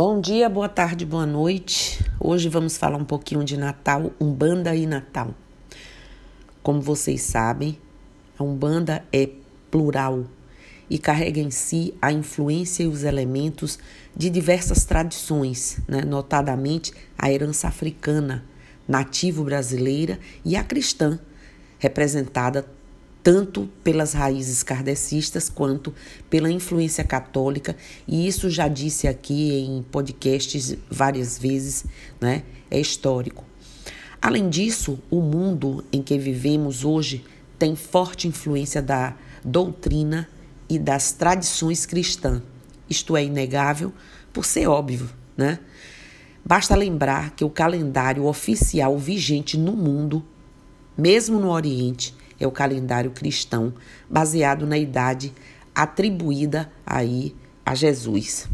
Bom dia, boa tarde, boa noite. Hoje vamos falar um pouquinho de Natal, Umbanda e Natal. Como vocês sabem, a Umbanda é plural e carrega em si a influência e os elementos de diversas tradições, né? notadamente a herança africana, nativo brasileira e a cristã, representada tanto pelas raízes kardecistas quanto pela influência católica, e isso já disse aqui em podcasts várias vezes, né? É histórico. Além disso, o mundo em que vivemos hoje tem forte influência da doutrina e das tradições cristãs. Isto é inegável por ser óbvio, né? Basta lembrar que o calendário oficial vigente no mundo, mesmo no Oriente, é o calendário cristão, baseado na idade atribuída aí a Jesus.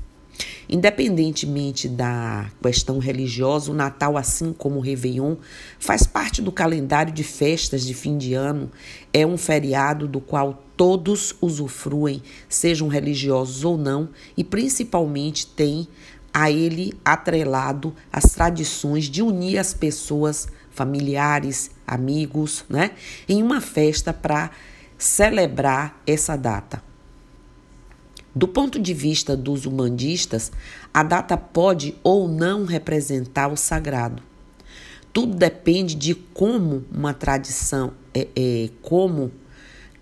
Independentemente da questão religiosa, o Natal, assim como o Réveillon, faz parte do calendário de festas de fim de ano. É um feriado do qual todos usufruem, sejam religiosos ou não, e principalmente tem a ele atrelado as tradições de unir as pessoas, familiares, amigos, né, em uma festa para celebrar essa data. Do ponto de vista dos humanistas, a data pode ou não representar o sagrado. Tudo depende de como uma tradição, é, é como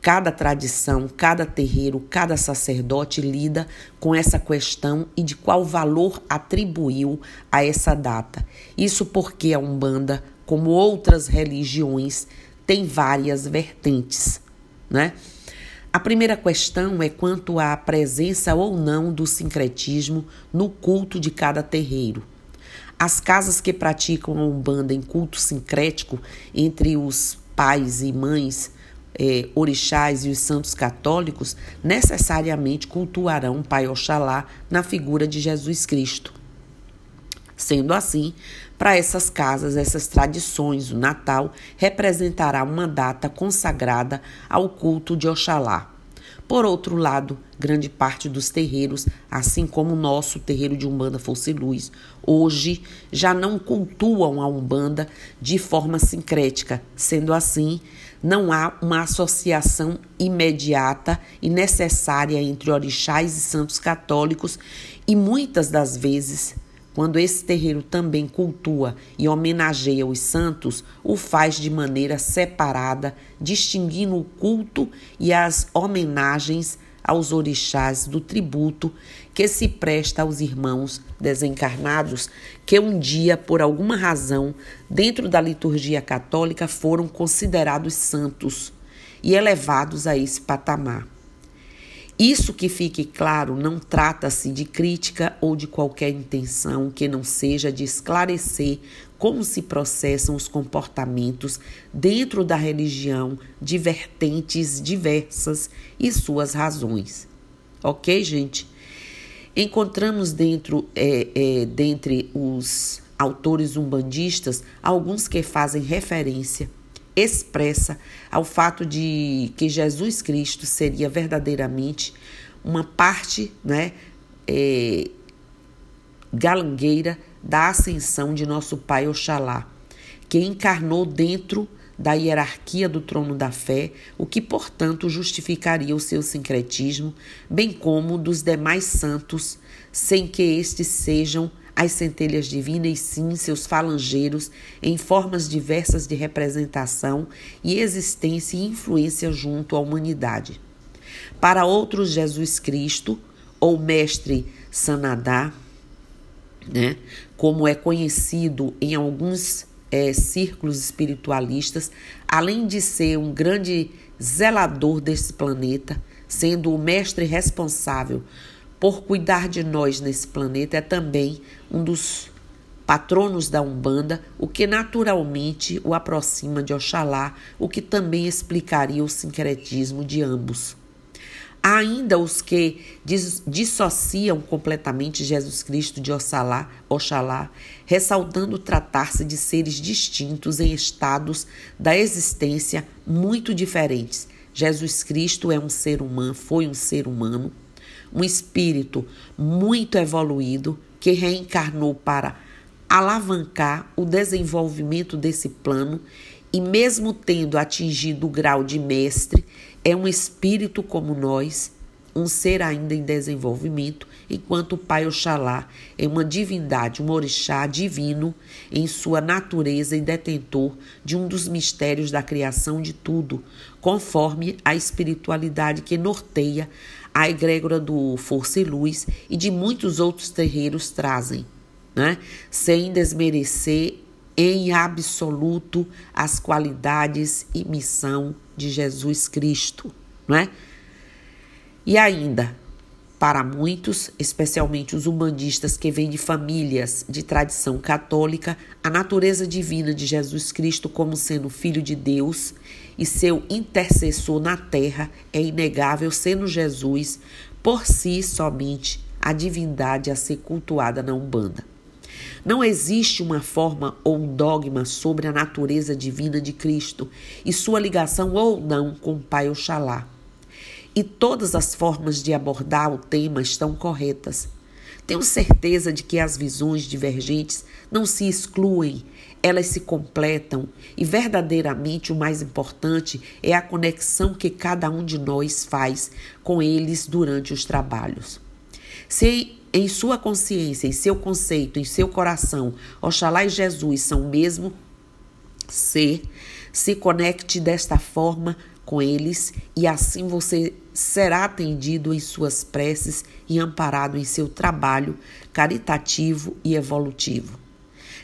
Cada tradição, cada terreiro, cada sacerdote lida com essa questão e de qual valor atribuiu a essa data. Isso porque a Umbanda, como outras religiões, tem várias vertentes, né? A primeira questão é quanto à presença ou não do sincretismo no culto de cada terreiro. As casas que praticam a Umbanda em culto sincrético entre os pais e mães eh, orixás e os santos católicos necessariamente cultuarão Pai Oxalá na figura de Jesus Cristo. Sendo assim, para essas casas, essas tradições, o Natal representará uma data consagrada ao culto de Oxalá. Por outro lado, grande parte dos terreiros, assim como o nosso terreiro de Umbanda Fosse Luz, hoje já não cultuam a Umbanda de forma sincrética. Sendo assim, não há uma associação imediata e necessária entre orixás e santos católicos e muitas das vezes quando esse terreiro também cultua e homenageia os santos, o faz de maneira separada, distinguindo o culto e as homenagens aos orixás do tributo que se presta aos irmãos desencarnados que um dia, por alguma razão, dentro da liturgia católica foram considerados santos e elevados a esse patamar. Isso que fique claro, não trata-se de crítica ou de qualquer intenção que não seja de esclarecer como se processam os comportamentos dentro da religião de vertentes diversas e suas razões. Ok, gente? Encontramos dentro, é, é, dentre os autores umbandistas alguns que fazem referência expressa ao fato de que Jesus Cristo seria verdadeiramente uma parte né, é, galangueira da ascensão de nosso Pai Oxalá, que encarnou dentro da hierarquia do trono da fé, o que, portanto, justificaria o seu sincretismo, bem como dos demais santos, sem que estes sejam as centelhas divinas, sim seus falangeiros, em formas diversas de representação e existência e influência junto à humanidade. Para outros, Jesus Cristo, ou Mestre Sanadá, né, como é conhecido em alguns é, círculos espiritualistas, além de ser um grande zelador desse planeta, sendo o mestre responsável por cuidar de nós nesse planeta, é também um dos patronos da Umbanda, o que naturalmente o aproxima de Oxalá, o que também explicaria o sincretismo de ambos. Há ainda os que dissociam completamente Jesus Cristo de Oxalá, Oxalá ressaltando tratar-se de seres distintos em estados da existência muito diferentes. Jesus Cristo é um ser humano, foi um ser humano, um espírito muito evoluído que reencarnou para alavancar o desenvolvimento desse plano e, mesmo tendo atingido o grau de mestre, é um espírito como nós, um ser ainda em desenvolvimento, enquanto o Pai Oxalá é uma divindade, um orixá divino em sua natureza e detentor de um dos mistérios da criação de tudo, conforme a espiritualidade que norteia a egrégora do Força e Luz e de muitos outros terreiros trazem né? sem desmerecer em absoluto as qualidades e missão de Jesus Cristo, não é? E ainda, para muitos, especialmente os humanistas que vêm de famílias de tradição católica, a natureza divina de Jesus Cristo como sendo filho de Deus e seu intercessor na terra é inegável, sendo Jesus por si somente a divindade a ser cultuada na Umbanda. Não existe uma forma ou um dogma sobre a natureza divina de Cristo e sua ligação ou não com o Pai Oxalá. E todas as formas de abordar o tema estão corretas. Tenho certeza de que as visões divergentes não se excluem, elas se completam e verdadeiramente o mais importante é a conexão que cada um de nós faz com eles durante os trabalhos. Se em sua consciência, em seu conceito, em seu coração, Oxalá e Jesus são o mesmo ser, se conecte desta forma com eles e assim você será atendido em suas preces e amparado em seu trabalho caritativo e evolutivo.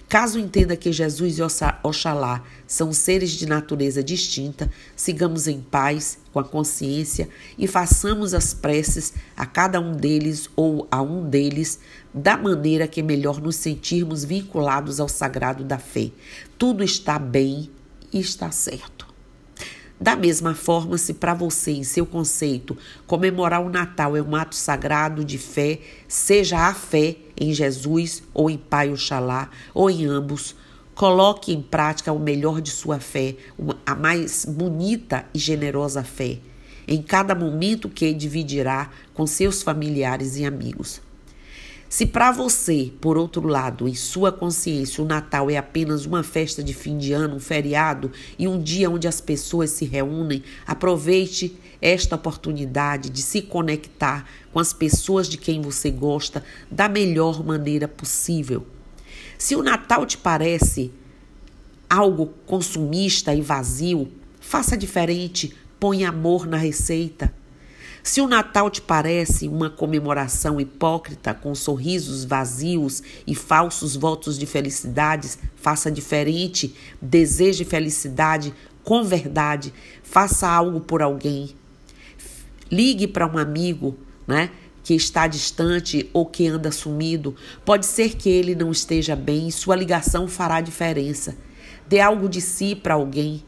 Caso entenda que Jesus e Oxalá são seres de natureza distinta, sigamos em paz com a consciência e façamos as preces a cada um deles ou a um deles da maneira que melhor nos sentirmos vinculados ao sagrado da fé. Tudo está bem e está certo. Da mesma forma, se para você, em seu conceito, comemorar o Natal é um ato sagrado de fé, seja a fé em Jesus ou em Pai Oxalá, ou em ambos, coloque em prática o melhor de sua fé, a mais bonita e generosa fé, em cada momento que dividirá com seus familiares e amigos. Se para você, por outro lado, em sua consciência, o Natal é apenas uma festa de fim de ano, um feriado e um dia onde as pessoas se reúnem, aproveite esta oportunidade de se conectar com as pessoas de quem você gosta da melhor maneira possível. Se o Natal te parece algo consumista e vazio, faça diferente, põe amor na receita. Se o Natal te parece uma comemoração hipócrita com sorrisos vazios e falsos votos de felicidades, faça diferente, deseje felicidade com verdade, faça algo por alguém. Ligue para um amigo, né? que está distante ou que anda sumido, pode ser que ele não esteja bem sua ligação fará diferença. Dê algo de si para alguém,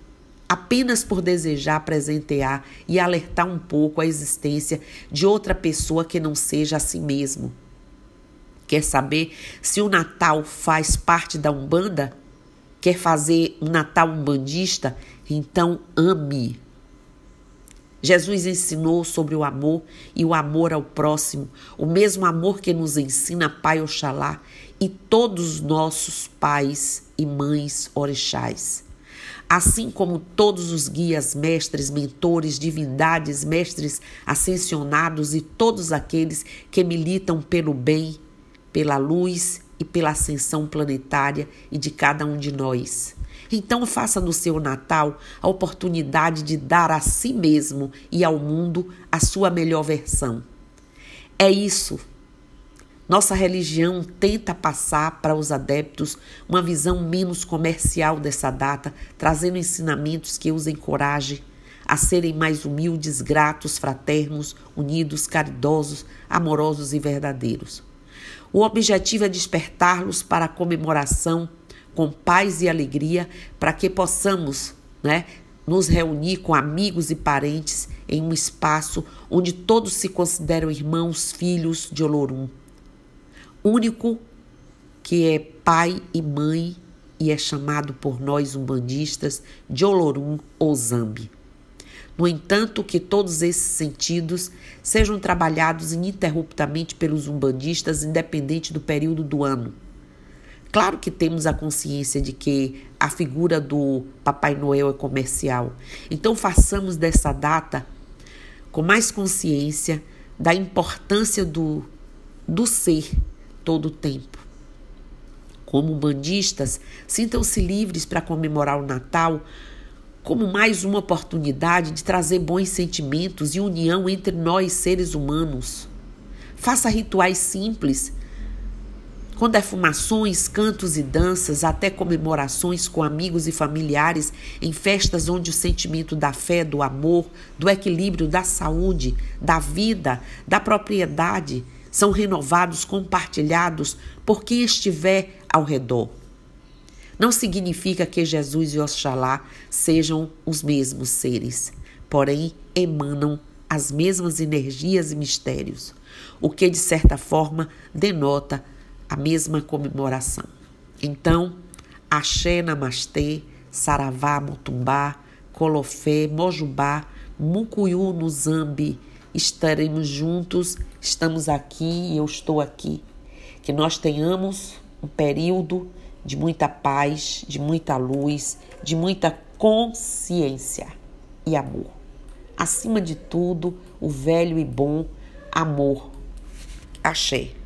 apenas por desejar presentear e alertar um pouco a existência de outra pessoa que não seja a si mesmo. Quer saber se o Natal faz parte da Umbanda? Quer fazer um Natal umbandista? Então ame. Jesus ensinou sobre o amor e o amor ao próximo, o mesmo amor que nos ensina Pai Oxalá e todos os nossos pais e mães orixás assim como todos os guias, mestres, mentores, divindades, mestres ascensionados e todos aqueles que militam pelo bem, pela luz e pela ascensão planetária e de cada um de nós. Então, faça do seu Natal a oportunidade de dar a si mesmo e ao mundo a sua melhor versão. É isso nossa religião tenta passar para os adeptos uma visão menos comercial dessa data, trazendo ensinamentos que os encorajem a serem mais humildes, gratos, fraternos, unidos, caridosos, amorosos e verdadeiros. O objetivo é despertá-los para a comemoração com paz e alegria, para que possamos né, nos reunir com amigos e parentes em um espaço onde todos se consideram irmãos, filhos de Olorum único que é pai e mãe e é chamado por nós umbandistas de Olorum ou Zambi. No entanto, que todos esses sentidos sejam trabalhados ininterruptamente pelos umbandistas, independente do período do ano. Claro que temos a consciência de que a figura do Papai Noel é comercial. Então façamos dessa data com mais consciência da importância do, do ser todo o tempo. Como bandistas, sintam-se livres para comemorar o Natal como mais uma oportunidade de trazer bons sentimentos e união entre nós, seres humanos. Faça rituais simples, com defumações, cantos e danças, até comemorações com amigos e familiares em festas onde o sentimento da fé, do amor, do equilíbrio, da saúde, da vida, da propriedade são renovados, compartilhados por quem estiver ao redor. Não significa que Jesus e Oxalá sejam os mesmos seres, porém emanam as mesmas energias e mistérios, o que de certa forma denota a mesma comemoração. Então, Axé, Namastê, Saravá, Mutumbá, Colofé, Mojubá, Mucuyu, Nuzambi, estaremos juntos, estamos aqui e eu estou aqui. Que nós tenhamos um período de muita paz, de muita luz, de muita consciência e amor. Acima de tudo, o velho e bom amor. Axé.